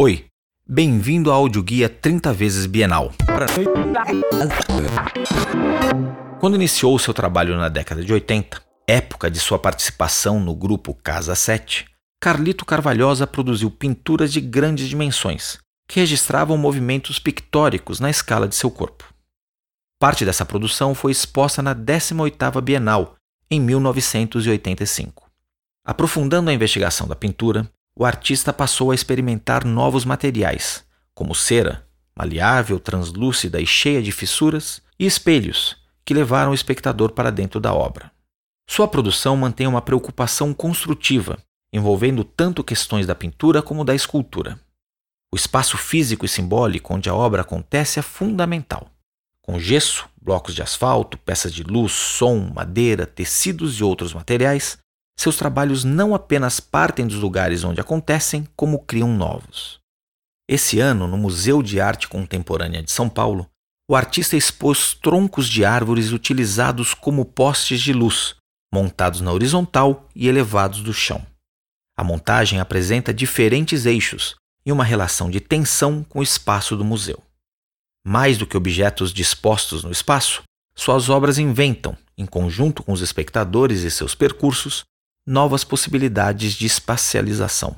Oi, bem-vindo ao audioguia 30 vezes Bienal. Quando iniciou seu trabalho na década de 80, época de sua participação no grupo Casa 7, Carlito Carvalhosa produziu pinturas de grandes dimensões, que registravam movimentos pictóricos na escala de seu corpo. Parte dessa produção foi exposta na 18ª Bienal, em 1985. Aprofundando a investigação da pintura, o artista passou a experimentar novos materiais, como cera, maleável, translúcida e cheia de fissuras, e espelhos, que levaram o espectador para dentro da obra. Sua produção mantém uma preocupação construtiva, envolvendo tanto questões da pintura como da escultura. O espaço físico e simbólico onde a obra acontece é fundamental. Com gesso, blocos de asfalto, peças de luz, som, madeira, tecidos e outros materiais, seus trabalhos não apenas partem dos lugares onde acontecem, como criam novos. Esse ano, no Museu de Arte Contemporânea de São Paulo, o artista expôs troncos de árvores utilizados como postes de luz, montados na horizontal e elevados do chão. A montagem apresenta diferentes eixos e uma relação de tensão com o espaço do museu. Mais do que objetos dispostos no espaço, suas obras inventam, em conjunto com os espectadores e seus percursos, novas possibilidades de espacialização.